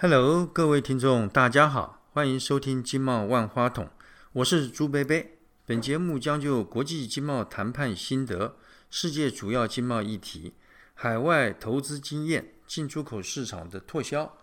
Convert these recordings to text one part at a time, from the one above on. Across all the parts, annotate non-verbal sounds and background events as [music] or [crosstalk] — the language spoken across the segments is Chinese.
Hello，各位听众，大家好，欢迎收听《经贸万花筒》，我是朱贝贝。本节目将就国际经贸谈判心得、世界主要经贸议题、海外投资经验、进出口市场的拓销，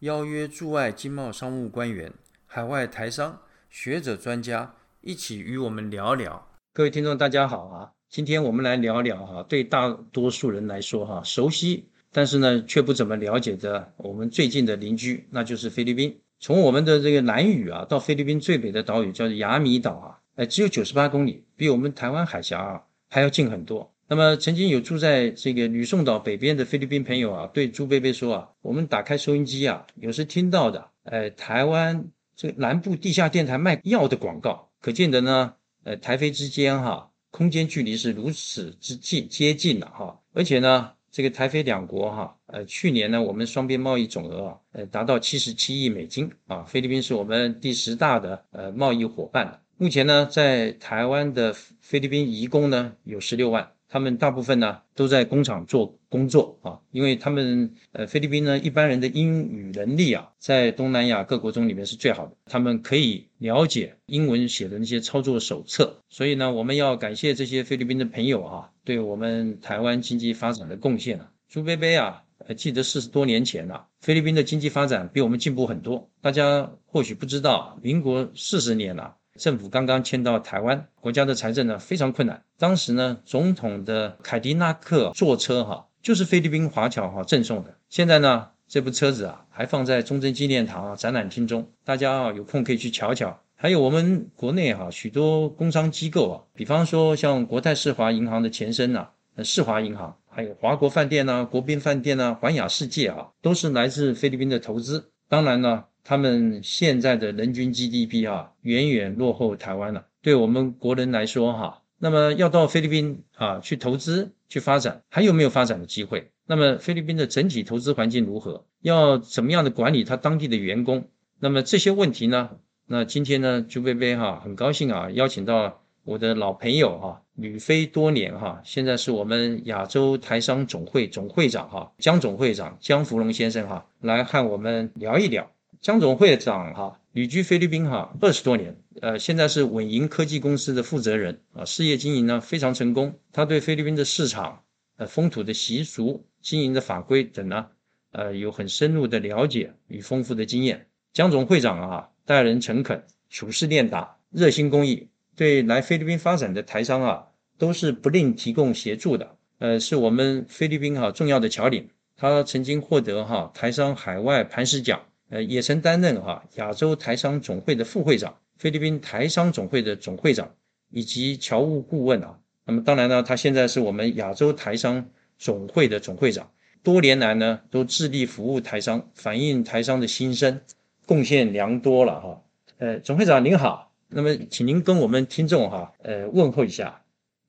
邀约驻外经贸商务官员、海外台商、学者专家一起与我们聊聊。各位听众，大家好啊！今天我们来聊聊哈，对大多数人来说哈，熟悉。但是呢，却不怎么了解的我们最近的邻居，那就是菲律宾。从我们的这个南屿啊，到菲律宾最北的岛屿叫做雅米岛啊，哎，只有九十八公里，比我们台湾海峡啊还要近很多。那么，曾经有住在这个吕宋岛北边的菲律宾朋友啊，对朱贝贝说啊，我们打开收音机啊，有时听到的，哎，台湾这个南部地下电台卖药的广告，可见得呢，呃，台菲之间哈，空间距离是如此之近接近了哈，而且呢。这个台菲两国哈，呃，去年呢，我们双边贸易总额啊，呃，达到七十七亿美金啊。菲律宾是我们第十大的呃贸易伙伴。目前呢，在台湾的菲律宾移工呢有十六万。他们大部分呢都在工厂做工作啊，因为他们呃菲律宾呢一般人的英语能力啊，在东南亚各国中里面是最好的，他们可以了解英文写的那些操作手册，所以呢我们要感谢这些菲律宾的朋友啊，对我们台湾经济发展的贡献啊。朱贝贝啊，记得四十多年前啊，菲律宾的经济发展比我们进步很多，大家或许不知道，民国四十年了。政府刚刚迁到台湾，国家的财政呢非常困难。当时呢，总统的凯迪拉克坐车哈，就是菲律宾华侨哈赠送的。现在呢，这部车子啊还放在中正纪念堂啊展览厅中，大家啊有空可以去瞧瞧。还有我们国内哈许多工商机构啊，比方说像国泰世华银行的前身呐，世华银行，还有华国饭店呐、国宾饭店呐、环亚世界啊，都是来自菲律宾的投资。当然呢。他们现在的人均 GDP 啊，远远落后台湾了。对我们国人来说哈，那么要到菲律宾啊去投资去发展，还有没有发展的机会？那么菲律宾的整体投资环境如何？要怎么样的管理他当地的员工？那么这些问题呢？那今天呢，朱贝贝哈很高兴啊，邀请到我的老朋友哈，旅飞多年哈，现在是我们亚洲台商总会总会长哈，江总会长江福龙先生哈，来和我们聊一聊。江总会长哈，旅居菲律宾哈二十多年，呃，现在是稳盈科技公司的负责人啊，事业经营呢非常成功。他对菲律宾的市场、呃风土的习俗、经营的法规等呢，呃有很深入的了解与丰富的经验。江总会长啊，待人诚恳，处事练达，热心公益，对来菲律宾发展的台商啊，都是不吝提供协助的。呃，是我们菲律宾哈重要的侨领。他曾经获得哈台商海外磐石奖。呃，也曾担任哈亚洲台商总会的副会长，菲律宾台商总会的总会长，以及侨务顾问啊。那么当然呢，他现在是我们亚洲台商总会的总会长，多年来呢都致力服务台商，反映台商的心声，贡献良多了哈。呃，总会长您好，那么请您跟我们听众哈呃问候一下。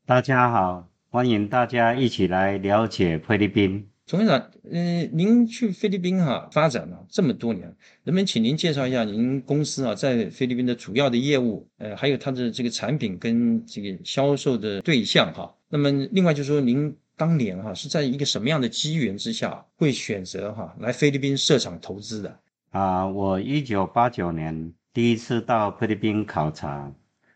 大家好，欢迎大家一起来了解菲律宾。总会长，嗯，您去菲律宾哈发展了这么多年，能不能请您介绍一下您公司啊在菲律宾的主要的业务，呃，还有它的这个产品跟这个销售的对象哈？那么另外就是说，您当年哈是在一个什么样的机缘之下会选择哈来菲律宾设厂投资的？啊，我一九八九年第一次到菲律宾考察，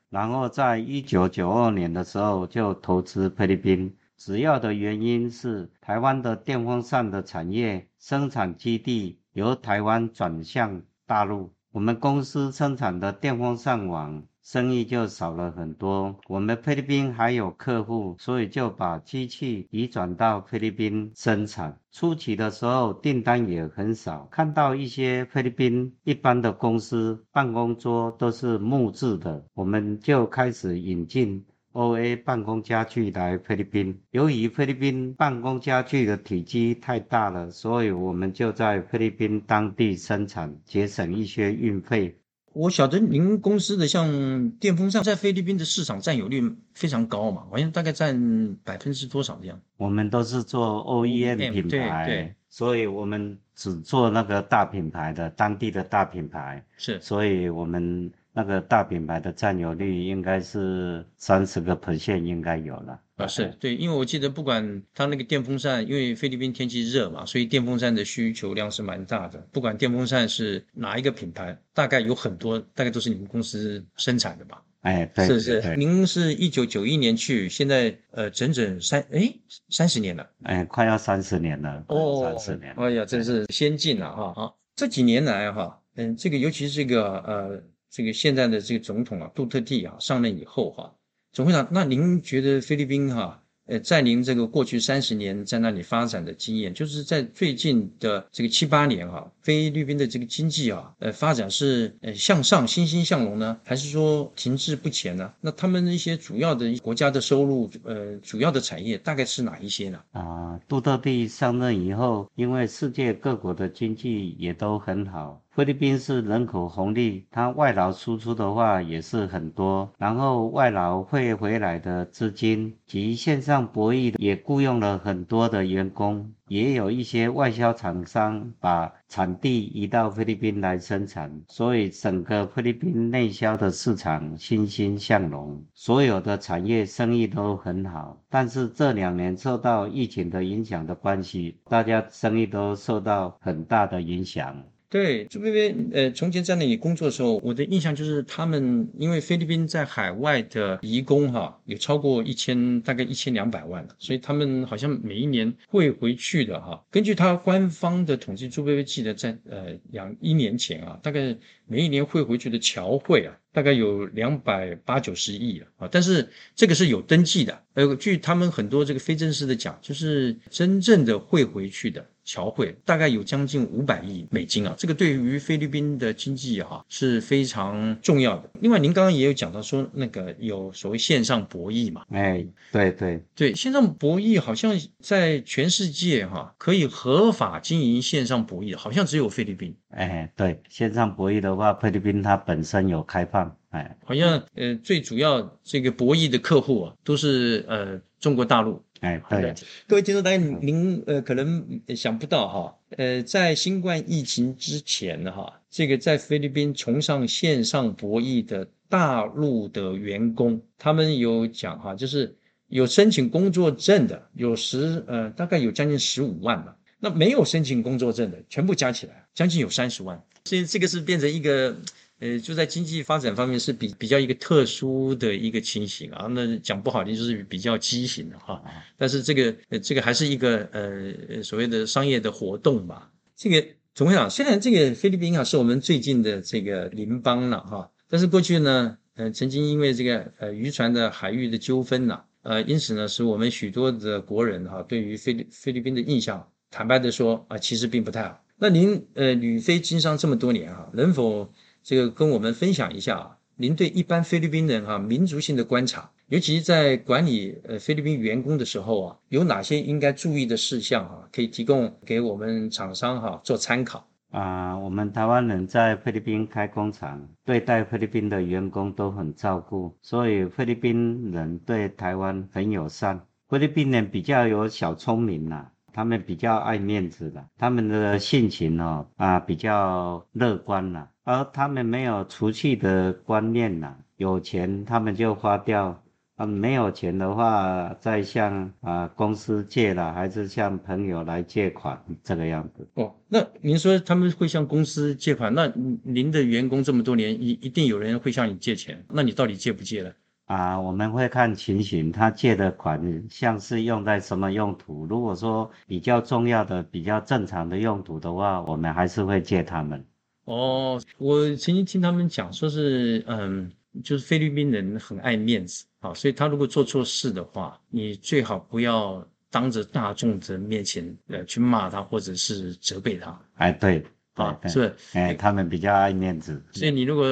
然后在一九九二年的时候就投资菲律宾。主要的原因是台湾的电风扇的产业生产基地由台湾转向大陆，我们公司生产的电风扇网生意就少了很多。我们菲律宾还有客户，所以就把机器移转到菲律宾生产。初期的时候订单也很少，看到一些菲律宾一般的公司办公桌都是木质的，我们就开始引进。O A 办公家具来菲律宾，由于菲律宾办公家具的体积太大了，所以我们就在菲律宾当地生产，节省一些运费。我晓得您公司的像电风扇在菲律宾的市场占有率非常高嘛，好像大概占百分之多少这样？我们都是做 O E M 品牌，对，所以我们只做那个大品牌的当地的大品牌，是，所以我们。那个大品牌的占有率应该是三十个 percent 应该有了。啊，是对，因为我记得不管它那个电风扇，因为菲律宾天气热嘛，所以电风扇的需求量是蛮大的。不管电风扇是哪一个品牌，大概有很多，大概都是你们公司生产的吧？哎，对，是是。您是一九九一年去，现在呃整整三哎三十年了，哎，快要三十年了哦，三十年。哎呀，真是先进了哈！好，这几年来哈，嗯，这个尤其是这个呃这个现在的这个总统啊，杜特地啊上任以后哈。总会长，那您觉得菲律宾哈，呃，在您这个过去三十年在那里发展的经验，就是在最近的这个七八年哈，菲律宾的这个经济啊，呃，发展是呃向上欣欣向荣呢，还是说停滞不前呢？那他们一些主要的国家的收入，呃，主要的产业大概是哪一些呢？啊，杜特地上任以后，因为世界各国的经济也都很好。菲律宾是人口红利，它外劳输出的话也是很多，然后外劳汇回来的资金及线上博弈也雇佣了很多的员工，也有一些外销厂商把产地移到菲律宾来生产，所以整个菲律宾内销的市场欣欣向荣，所有的产业生意都很好。但是这两年受到疫情的影响的关系，大家生意都受到很大的影响。对朱薇薇，呃，从前在那里工作的时候，我的印象就是他们因为菲律宾在海外的移工哈有超过一千，大概一千两百万所以他们好像每一年会回去的哈。根据他官方的统计，朱薇薇记得在呃两一年前啊，大概每一年会回去的侨汇啊，大概有两百八九十亿啊。但是这个是有登记的，呃，据他们很多这个非正式的讲，就是真正的会回去的。侨汇大概有将近五百亿美金啊，这个对于菲律宾的经济哈是非常重要的。另外，您刚刚也有讲到说那个有所谓线上博弈嘛？哎，对对对，线上博弈好像在全世界哈可以合法经营线上博弈，好像只有菲律宾。哎，对，线上博弈的话，菲律宾它本身有开放，哎，好像呃最主要这个博弈的客户啊都是呃中国大陆。哎，好的，各位听众大家，您呃可能想不到哈，呃，在新冠疫情之前哈，这个在菲律宾崇尚线上博弈的大陆的员工，他们有讲哈，就是有申请工作证的，有十呃大概有将近十五万吧，那没有申请工作证的，全部加起来将近有三十万，所以这个是变成一个。呃，就在经济发展方面是比比较一个特殊的一个情形啊，那讲不好听就是比较畸形的哈。但是这个呃这个还是一个呃所谓的商业的活动吧。这个总会长，虽然这个菲律宾啊是我们最近的这个邻邦了哈，但是过去呢，呃曾经因为这个呃渔船的海域的纠纷呐，呃因此呢使我们许多的国人哈对于菲律菲律宾的印象，坦白的说啊其实并不太好。那您呃旅菲经商这么多年啊，能否？这个跟我们分享一下啊，您对一般菲律宾人哈民族性的观察，尤其在管理呃菲律宾员工的时候啊，有哪些应该注意的事项啊，可以提供给我们厂商哈做参考啊。我们台湾人在菲律宾开工厂，对待菲律宾的员工都很照顾，所以菲律宾人对台湾很友善。菲律宾人比较有小聪明呐，他们比较爱面子的，他们的性情哦啊比较乐观呐。而他们没有储蓄的观念呐，有钱他们就花掉，啊，没有钱的话再向啊公司借了，还是向朋友来借款这个样子。哦，那您说他们会向公司借款，那您的员工这么多年，一一定有人会向你借钱，那你到底借不借呢？啊，我们会看情形，他借的款像是用在什么用途。如果说比较重要的、比较正常的用途的话，我们还是会借他们。哦，我曾经听他们讲，说是，嗯，就是菲律宾人很爱面子，啊，所以他如果做错事的话，你最好不要当着大众的面前，呃，去骂他或者是责备他。哎，对，啊，是不是？哎，他们比较爱面子，所以你如果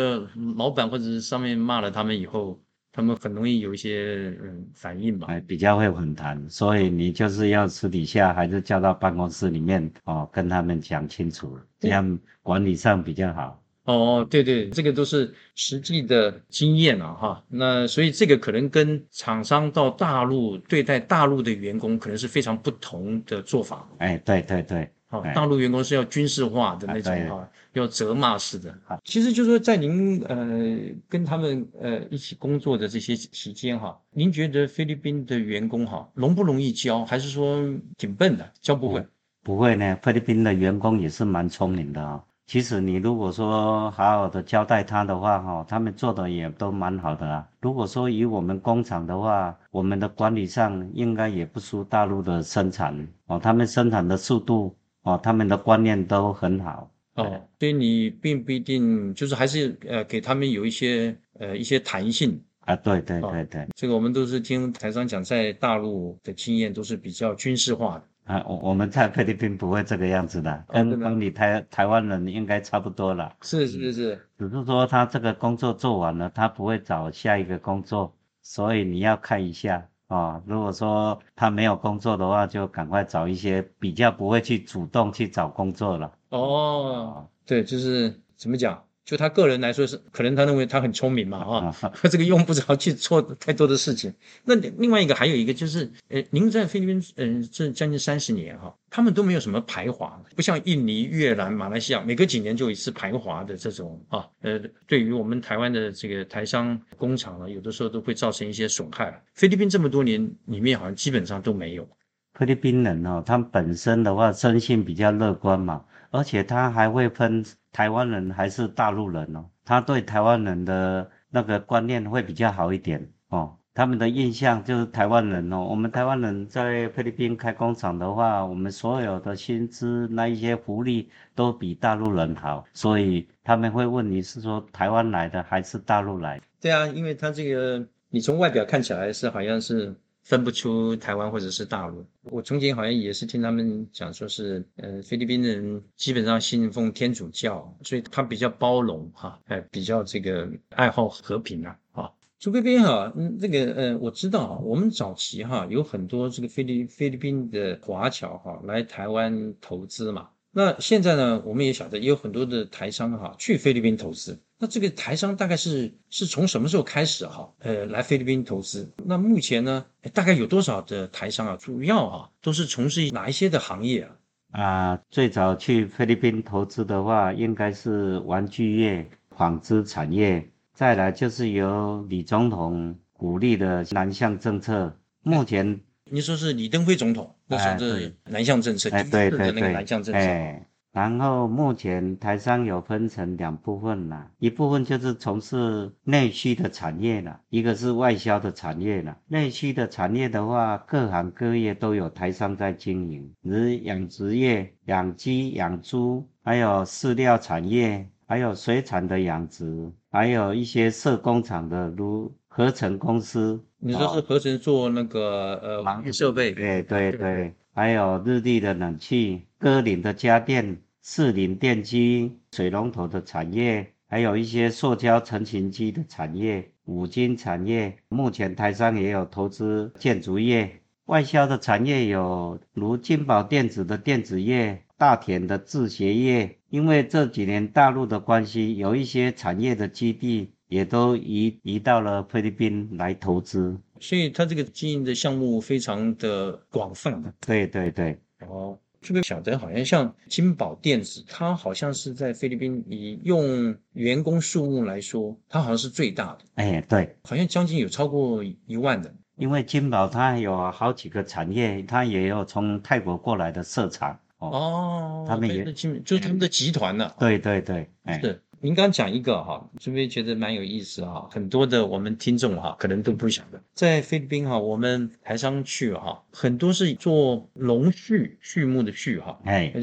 老板或者是上面骂了他们以后。他们很容易有一些嗯反应吧，哎，比较会混谈，所以你就是要私底下还是叫到办公室里面哦，跟他们讲清楚，这样管理上比较好。哦，对对，这个都是实际的经验啊，哈。那所以这个可能跟厂商到大陆对待大陆的员工可能是非常不同的做法。哎，对对对。啊，哎大陆员工是要军事化的那种啊对啊，要责骂式的啊。其实就说在您呃跟他们呃一起工作的这些期间哈，您觉得菲律宾的员工哈容不容易教，还是说挺笨的，教不会？不会呢，菲律宾的员工也是蛮聪明的啊、其实你如果说好好的交代他的话，哈，他们做的也都蛮好的啊。如果说以我们工厂的话，我们的管理上应该也不输大陆的生产哦，他们生产的速度哦，他们的观念都很好。哦，所以你并不一定就是还是呃给他们有一些呃一些弹性。啊，对对哦对对，这个我们都是听台商讲，在大陆的经验都是比较军事化的。啊，我我们在菲律宾不会这个样子的，跟跟你台台湾人应该差不多了。是是是，只是说他这个工作做完了，他不会找下一个工作，所以你要看一下哦。如果说他没有工作的话，就赶快找一些比较不会去主动去找工作了。哦，对，就是怎么讲？就他个人来说是，可能他认为他很聪明嘛，啊，啊，[laughs] 这个用不着去做太多的事情。那另外一个还有一个就是，呃，您在菲律宾，嗯、这将近三十年哈，他们都没有什么排华，不像印尼、越南、马来西亚，每隔几年就有一次排华的这种啊，呃，对于我们台湾的这个台商工厂呢，有的时候都会造成一些损害。菲律宾这么多年里面，好像基本上都没有。菲律宾人哦，他们本身的话生性比较乐观嘛，而且他还会分台湾人还是大陆人哦，他对台湾人的那个观念会比较好一点哦。他们的印象就是台湾人哦，我们台湾人在菲律宾开工厂的话，我们所有的薪资那一些福利都比大陆人好，所以他们会问你是说台湾来的还是大陆来的？对啊，因为他这个，你从外表看起来是好像是分不出台湾或者是大陆。我从前好像也是听他们讲说是，呃，菲律宾人基本上信奉天主教，所以他比较包容哈，哎，比较这个爱好和平啊，啊。朱贝贝哈，嗯，这个呃，我知道，我们早期哈有很多这个菲律菲律宾的华侨哈来台湾投资嘛。那现在呢，我们也晓得也有很多的台商哈去菲律宾投资。那这个台商大概是是从什么时候开始哈？呃，来菲律宾投资？那目前呢，哎大概有多少的台商啊？主要啊都是从事哪一些的行业啊？啊，最早去菲律宾投资的话，应该是玩具业、纺织产业，再来就是由李总统鼓励的南向政策。目前，你说是李登辉总统那时候的哎对南向政策，哎，第一对对次的那个对，南向政策。哎，然后目前台商有分成两部分啦，一部分就是从事内需的产业啦，一个是外销的产业啦。内需的产业的话，各行各业都有台商在经营，如养殖业、养鸡、养猪，还有饲料产业，还有水产的养殖，还有一些设工厂的，如合成公司。你说是合成做那个呃设备？对对对对，还有日立的冷气、歌林的家电、士林电机、水龙头的产业，还有一些塑胶成型机的产业、五金产业。目前台商也有投资建筑业，外销的产业有如金宝电子的电子业、大田的制鞋业。因为这几年大陆的关系，有一些产业的基地也都移移到了菲律宾来投资。所以它这个经营的项目非常的广泛。对对对。哦，这个晓得好像像金宝电子，它好像是在菲律宾以用员工数目来说，它好像是最大的，哎，对，好像将近有超过一万的。因为金宝它有好几个产业，它也有从泰国过来的设厂。哦，哦，他们也对那金就是他们的集团呢、对对对，哎，是，您刚讲一个哈，这边觉得蛮有意思哈，很多的我们听众哈可能都不晓得，在菲律宾哈，我们台商去哈，很多是做农畜畜牧的畜哈，哎，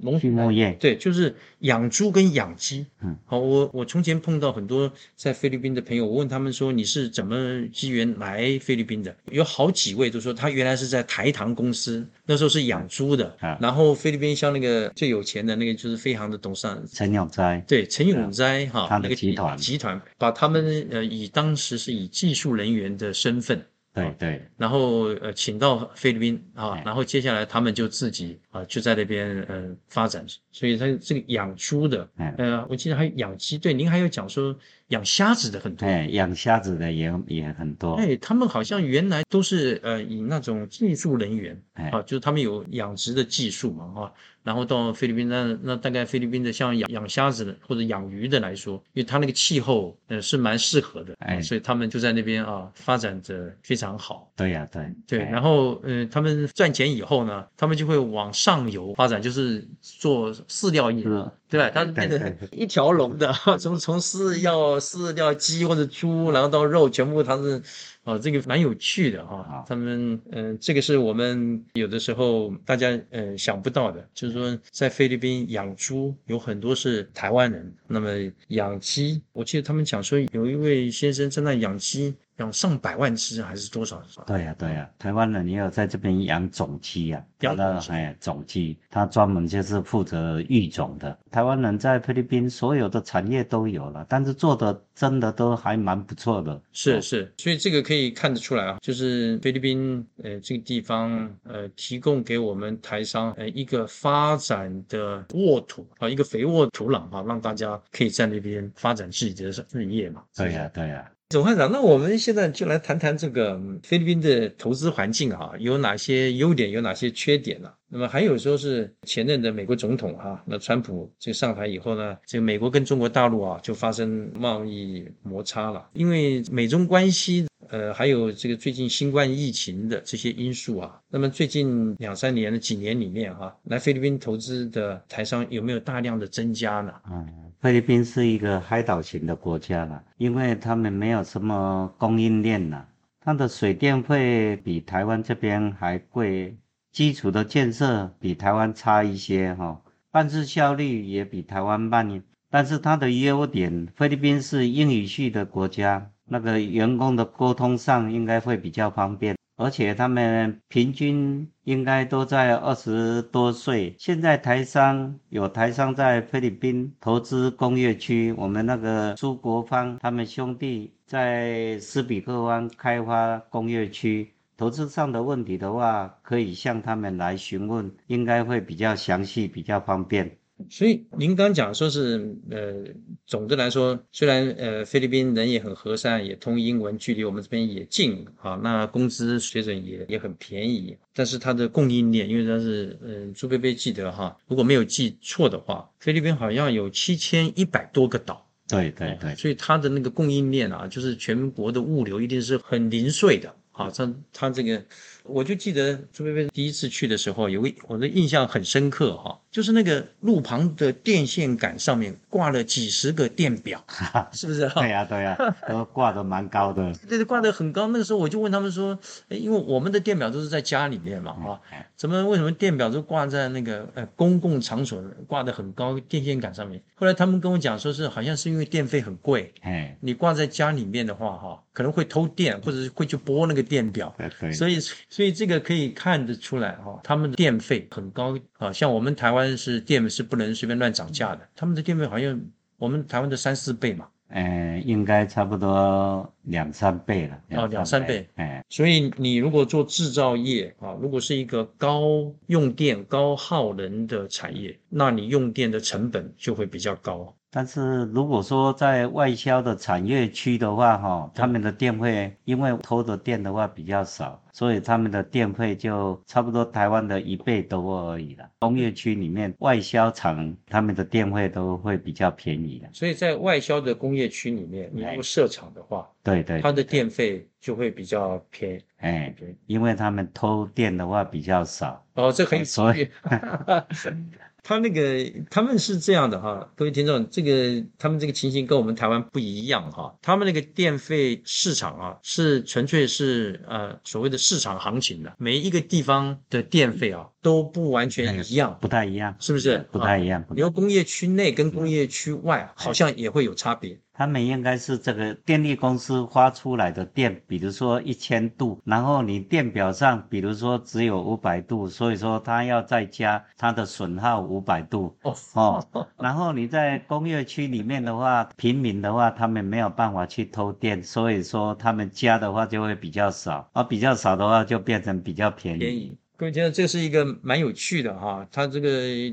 农畜牧业，对，就是养猪跟养鸡。嗯，好，我我从前碰到很多在菲律宾的朋友，我问他们说你是怎么机缘来菲律宾的？有好几位都说他原来是在台糖公司，那时候是养猪的。啊然后菲律宾像那个最有钱的那个就是飞航的董事长。陈永斋，对陈永斋哈，他的那个集团集团把他们呃以当时是以技术人员的身份，对对，然后呃请到菲律宾啊哎，然后接下来他们就自己啊就在那边呃发展，所以它这个养猪的哎呃，我记得还有养鸡，对，您还有讲说养虾子的很多。哎，养虾子的也也很多。哎，他们好像原来都是呃以那种技术人员哎啊，就是他们有养殖的技术嘛，哈。然后到菲律宾，那那大概菲律宾的像养养虾子的或者养鱼的来说，因为它那个气候呃是蛮适合的，哎，所以他们就在那边啊发展的非常好。对呀，对对。然后嗯，他们赚钱以后呢，他们就会往上游发展，就是做饲料业，对吧？它 [laughs] 变成一条龙的，[laughs] 从从饲料饲料鸡或者猪，然后到肉，全部它是。哦，这个蛮有趣的哈，他们嗯，这个是我们有的时候大家呃想不到的，就是说在菲律宾养猪有很多是台湾人，那么养鸡，我记得他们讲说有一位先生在那养鸡。养上百万只还是多少？对呀，对呀，台湾人也有在这边养种鸡呀，养了哎种鸡，他专门就是负责育种的。台湾人在菲律宾所有的产业都有了，但是做的真的都还蛮不错的。是是，所以这个可以可以看得出来啊，就是菲律宾呃这个地方呃提供给我们台商呃一个发展的沃土啊，一个肥沃土壤啊，让大家可以在那边发展自己的日业嘛。对呀，对呀。总会长，那我们现在就来谈谈这个菲律宾的投资环境啊，有哪些优点，有哪些缺点呢？那么还有说是前任的美国总统哈，那川普这上台以后呢，这个美国跟中国大陆啊就发生贸易摩擦了，因为美中关系。呃，还有这个最近新冠疫情的这些因素啊，那么最近两三年的几年里面哈，来菲律宾投资的台商有没有大量的增加呢？嗯，菲律宾是一个海岛型的国家了，因为他们没有什么供应链呐，它的水电费比台湾这边还贵，基础的建设比台湾差一些哈，办事效率也比台湾慢，但是它的优点，菲律宾是英语系的国家。那个员工的沟通上应该会比较方便，而且他们平均应该都在二十多岁。现在台商有台商在菲律宾投资工业区，我们那个苏国芳他们兄弟在斯比克湾开发工业区，投资上的问题的话，可以向他们来询问，应该会比较详细，比较方便。所以您刚讲说是呃，总的来说，虽然呃菲律宾人也很和善，也通英文，距离我们这边也近啊，那工资水准也也很便宜，但是它的供应链，因为它是呃朱贝贝记得哈，如果没有记错的话，菲律宾好像有七千一百多个岛，对对对，所以它的那个供应链啊，就是全国的物流一定是很零碎的。啊，它它这个，我就记得朱贝贝第一次去的时候，有个我的印象很深刻哈，就是那个路旁的电线杆上面挂了几十个电表，[laughs] 是不是？对呀对呀，都挂的蛮高的。[laughs] 对对，挂的很高。那个时候我就问他们说，哎，因为我们的电表都是在家里面嘛，啊，怎么为什么电表都挂在那个呃公共场所挂的很高电线杆上面？后来他们跟我讲说是好像是因为电费很贵，哎，你挂在家里面的话哈。可能会偷电，或者是会去拨那个电表，所以所以这个可以看得出来哈，他们的电费很高啊。像我们台湾是电是不能随便乱涨价的，他们的电费好像我们台湾的三四倍嘛。嗯，应该差不多两三倍了。哦，两三倍。哎，所以你如果做制造业啊，如果是一个高用电、高耗能的产业，那你用电的成本就会比较高。但是如果说在外销的产业区的话，哈，他们的电费因为偷的电的话比较少，所以他们的电费就差不多台湾的一倍多而已了。工业区里面外销厂他们的电费都会比较便宜的。所以在外销的工业区里面，你不设厂的话，对对，它的电费就会比较便宜。哎，因为他们偷电的话比较少。哦，这可以所以。[laughs] 他那个他们是这样的哈，各位听众，这个他们这个情形跟我们台湾不一样哈。他们那个电费市场啊，是纯粹是呃所谓的市场行情的，每一个地方的电费啊都不完全一样，不太一样，是不是？不太一样。你说工业区内跟工业区外好像也会有差别。他们应该是这个电力公司发出来的电，比如说一千度，然后你电表上，比如说只有五百度，所以说它要再加它的损耗五百度哦哦。[laughs] 然后你在工业区里面的话，平民的话，他们没有办法去偷电，所以说他们加的话就会比较少，而比较少的话就变成比较便宜。各位听众，这是一个蛮有趣的哈，它这个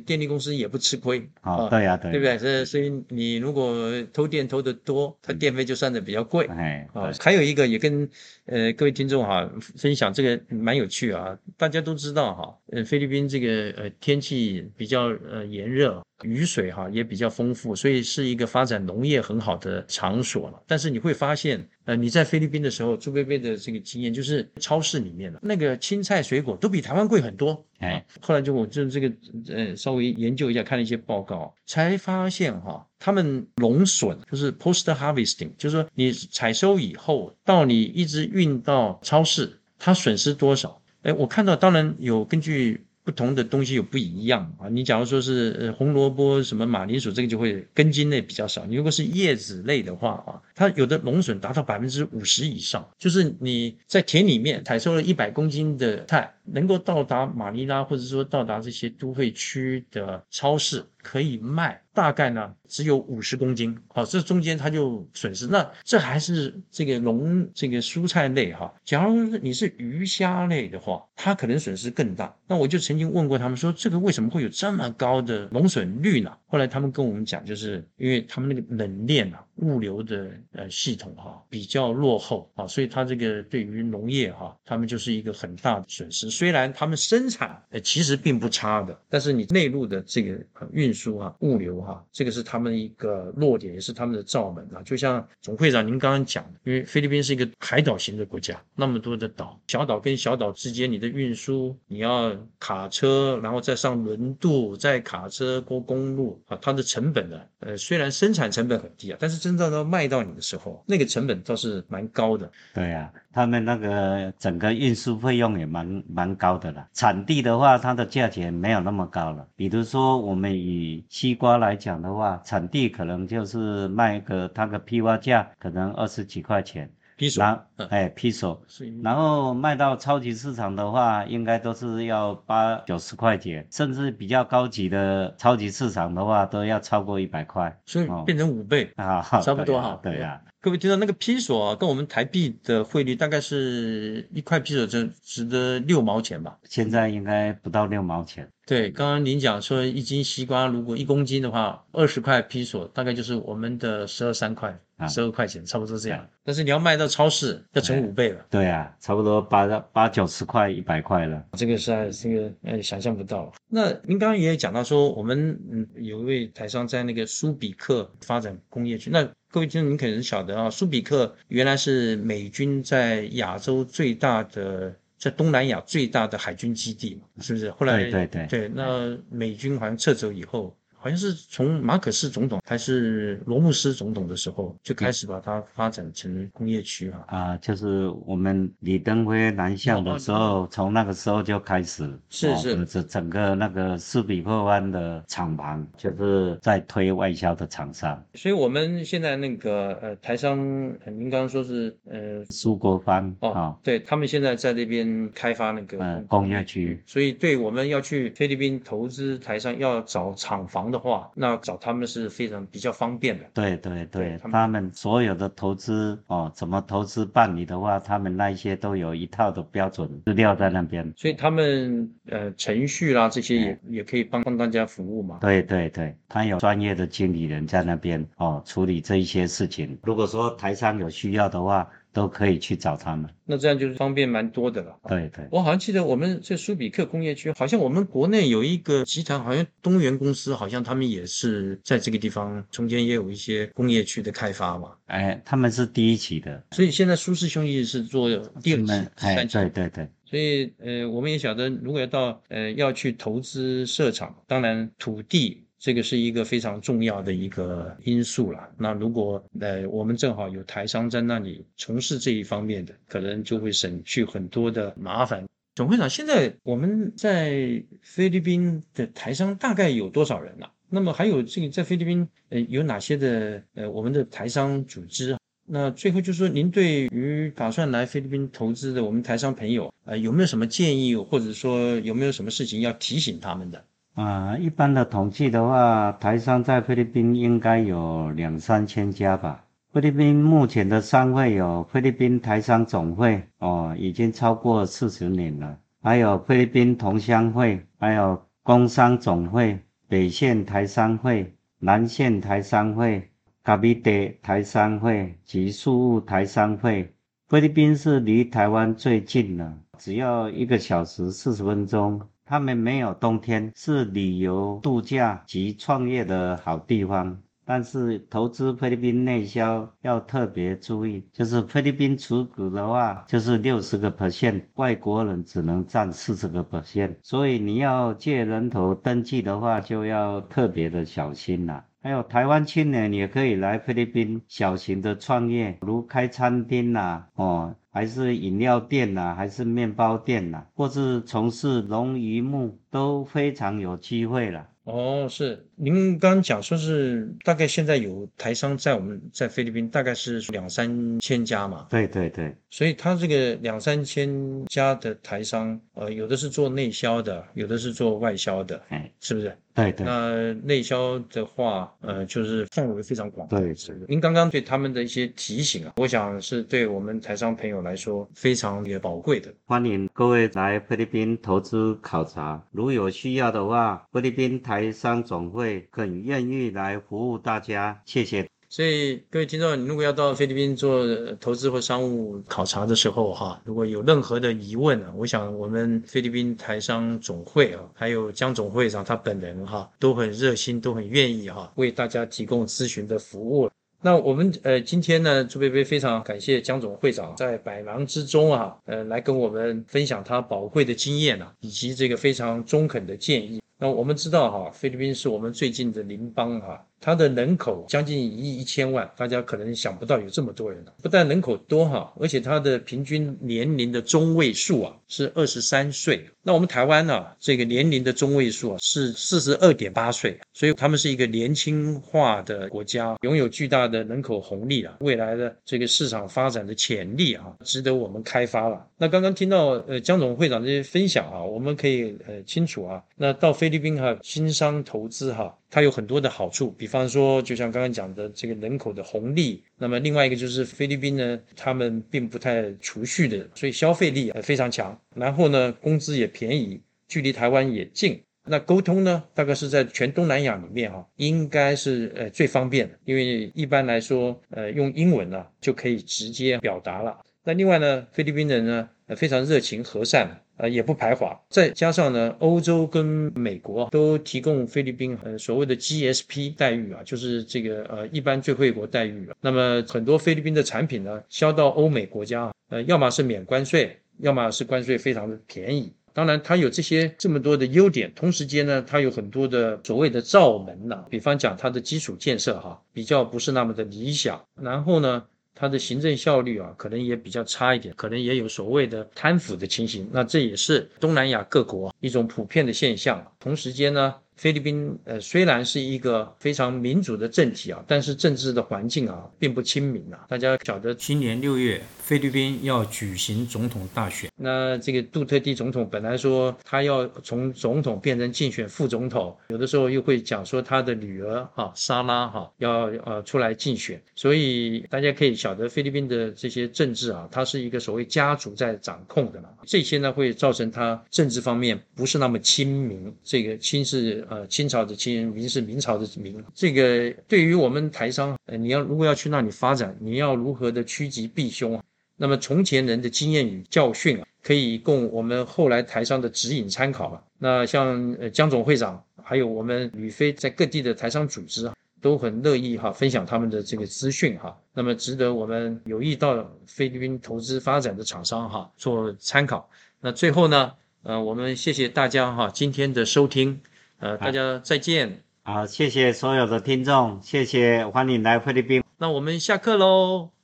电力公司也不吃亏哦，对呀，对，对不对？所以所以你如果偷电偷得多，它电费就算的比较贵。哎，啊，还有一个也跟呃各位听众哈分享，这个蛮有趣啊。大家都知道哈，呃，菲律宾这个呃天气比较呃炎热。雨水哈也比较丰富，所以是一个发展农业很好的场所了。但是你会发现，呃，你在菲律宾的时候，朱贝贝的这个经验就是，超市里面的那个青菜水果都比台湾贵很多。哎，后来就我就这个呃稍微研究一下，看了一些报告，才发现哈，他们农损就是 post harvesting，就是说你采收以后到你一直运到超市，它损失多少？哎，我看到当然有根据。不同的东西有不一样啊！你假如说是红萝卜、什么马铃薯，这个就会根茎类比较少。你如果是叶子类的话啊，它有的农损达到百分之五十以上。就是你在田里面采收了一百公斤的菜，能够到达马尼拉或者说到达这些都会区的超市。可以卖大概呢只有五十公斤，好，这中间它就损失。那这还是这个农这个蔬菜类哈。假如你是鱼虾类的话，它可能损失更大。那我就曾经问过他们说，这个为什么会有这么高的农损率呢？后来他们跟我们讲，就是因为他们那个冷链啊。物流的呃系统哈比较落后啊，所以它这个对于农业哈，他们就是一个很大的损失。虽然他们生产呃其实并不差的，但是你内陆的这个运输啊、物流哈，这个是他们一个弱点，也是他们的罩门啊。就像总会长您刚刚讲的，因为菲律宾是一个海岛型的国家，那么多的岛，小岛跟小岛之间你的运输，你要卡车，然后再上轮渡，再卡车过公路啊，它的成本呢，呃，虽然生产成本很低啊，但是真正都卖到你的时候，那个成本倒是蛮高的。对呀，他们那个整个运输费用也蛮蛮高的了。产地的话，它的价钱没有那么高了。比如说，我们以西瓜来讲的话，产地可能就是卖个它的批发价可能二十几块钱。批手，哎，批手，然后卖到超级市场的话，应该都是要八九十块钱，甚至比较高级的超级市场的话，都要超过一百块，所以变成五倍啊，差不多哈，对呀。各位听到那个批索跟我们台币的汇率大概是一块批索值值得六毛钱吧？现在应该不到六毛钱。对，刚刚您讲说一斤西瓜如果一公斤的话，二十块批索大概就是我们的十二三块。十二块钱，差不多这样。但是你要卖到超市，要乘五倍了。对啊，差不多八八九十块、一百块了。这个是这个呃想象不到。那您刚刚也讲到说，我们嗯有一位台商在那个苏比克发展工业区。那各位听众，您可能晓得啊，苏比克原来是美军在亚洲最大的，在东南亚最大的海军基地嘛，是不是？后来对对对对，那美军好像撤走以后。好像是从马可斯总统还是罗姆斯总统的时候就开始把它发展成工业区啊。啊，就是我们李登辉南下的时候，从那个时候就开始是是。这整个那个斯比克湾的厂房就是在推外销的厂商，所以我们现在那个呃台商，您刚刚说是呃苏国藩哦，对他们现在在那边开发那个工业区，所以对我们要去菲律宾投资台商要找厂房的。话那找他们是非常比较方便的。对对对，他们所有的投资哦，怎么投资办理的话，他们那一些都有一套的标准资料在那边。所以他们呃程序啦这些也也可以帮帮大家服务嘛。对对对，他有专业的经理人在那边哦处理这一些事情。如果说台商有需要的话。都可以去找他们，那这样就是方便蛮多的了。对对，我好像记得我们这苏比克工业区，好像我们国内有一个集团，好像东源公司，好像他们也是在这个地方中间也有一些工业区的开发嘛。哎，他们是第一期的，所以现在苏氏兄弟是做第二期、三期。对对对。所以呃，我们也晓得，如果要到呃要去投资设厂，当然土地。这个是一个非常重要的一个因素了。那如果呃我们正好有台商在那里从事这一方面的，可能就会省去很多的麻烦。总会长，现在我们在菲律宾的台商大概有多少人呢？那么还有这个在菲律宾呃有哪些的呃我们的台商组织？那最后就是说，您对于打算来菲律宾投资的我们台商朋友啊，有没有什么建议，或者说有没有什么事情要提醒他们的？啊，一般的统计的话，台商在菲律宾应该有两三千家吧。菲律宾目前的商会有菲律宾台商总会，哦，已经超过四十年了。还有菲律宾同乡会，还有工商总会、北线台商会、南线台商会、卡比德台商会及宿务台商会。菲律宾是离台湾最近的，只要一个小时四十分钟。他们没有冬天，是旅游度假及创业的好地方。但是投资菲律宾内销要特别注意，就是菲律宾持股的话，就是六十个 percent，外国人只能占四十个 percent，所以你要借人头登记的话，就要特别的小心了。还有台湾青年也可以来菲律宾小型的创业，如开餐厅呐，哦，还是饮料店呐，还是面包店呐，或是从事农渔牧，都非常有机会了。哦，是您刚刚讲说是大概现在有台商在我们在菲律宾大概是两三千家嘛？对对对，所以他这个两三千家的台商，呃，有的是做内销的，有的是做外销的，哎，是不是？对对。那内销的话，呃，就是范围非常广。对，是的。您刚刚对他们的一些提醒啊，我想是对我们台商朋友来说非常也宝贵的。欢迎各位来菲律宾投资考察，如有需要的话，菲律宾台。台商总会很愿意来服务大家，谢谢。所以各位听众，你如果要到菲律宾做投资或商务考察的时候，哈，如果有任何的疑问呢，我想我们菲律宾台商总会啊，还有江总会长他本人哈，都很热心，都很愿意哈，为大家提供咨询的服务。那我们呃今天呢，朱贝贝非常感谢江总会长在百忙之中啊，呃来跟我们分享他宝贵的经验啊，以及这个非常中肯的建议。那我们知道哈，菲律宾是我们最近的邻邦哈。它的人口将近一亿一千万，大家可能想不到有这么多人不但人口多哈，而且它的平均年龄的中位数啊是二十三岁。那我们台湾呢，这个年龄的中位数啊是四十二点八岁，所以他们是一个年轻化的国家，拥有巨大的人口红利啊，未来的这个市场发展的潜力啊，值得我们开发了。那刚刚听到呃江总会长这些分享啊，我们可以呃清楚啊，那到菲律宾哈新商投资哈。它有很多的好处，比方说，就像刚刚讲的这个人口的红利。那么另外一个就是菲律宾呢，他们并不太储蓄的，所以消费力非常强。然后呢，工资也便宜，距离台湾也近。那沟通呢，大概是在全东南亚里面哈，应该是呃最方便的，因为一般来说，呃用英文呢就可以直接表达了。那另外呢，菲律宾人呢，呃非常热情和善。呃，也不排华，再加上呢，欧洲跟美国都提供菲律宾呃所谓的 GSP 待遇啊，就是这个呃一般最惠国待遇。那么很多菲律宾的产品呢，销到欧美国家，呃，要么是免关税，要么是关税非常的便宜。当然，它有这些这么多的优点，同时间呢，它有很多的所谓的罩门呐，比方讲它的基础建设哈，比较不是那么的理想。然后呢。它的行政效率啊，可能也比较差一点，可能也有所谓的贪腐的情形。那这也是东南亚各国一种普遍的现象。同时间呢。菲律宾呃虽然是一个非常民主的政体啊，但是政治的环境啊并不亲民啊。大家晓得，今年六月菲律宾要举行总统大选，那这个杜特地总统本来说他要从总统变成竞选副总统，有的时候又会讲说他的女儿哈莎拉哈要呃出来竞选，所以大家可以晓得菲律宾的这些政治啊，它是一个所谓家族在掌控的嘛，这些呢会造成他政治方面不是那么亲民，这个亲是。呃，清朝的清，明是明朝的明。这个对于我们台商，呃，你要如果要去那里发展，你要如何的趋吉避凶啊？那么从前人的经验与教训啊，可以供我们后来台商的指引参考啊。那像呃江总会长，还有我们吕飞在各地的台商组织啊，都很乐意哈分享他们的这个资讯哈。那么值得我们有意到菲律宾投资发展的厂商哈做参考。那最后呢，呃，我们谢谢大家哈今天的收听。呃，大家再见。好，谢谢所有的听众，谢谢，欢迎来菲律宾。那我们下课喽。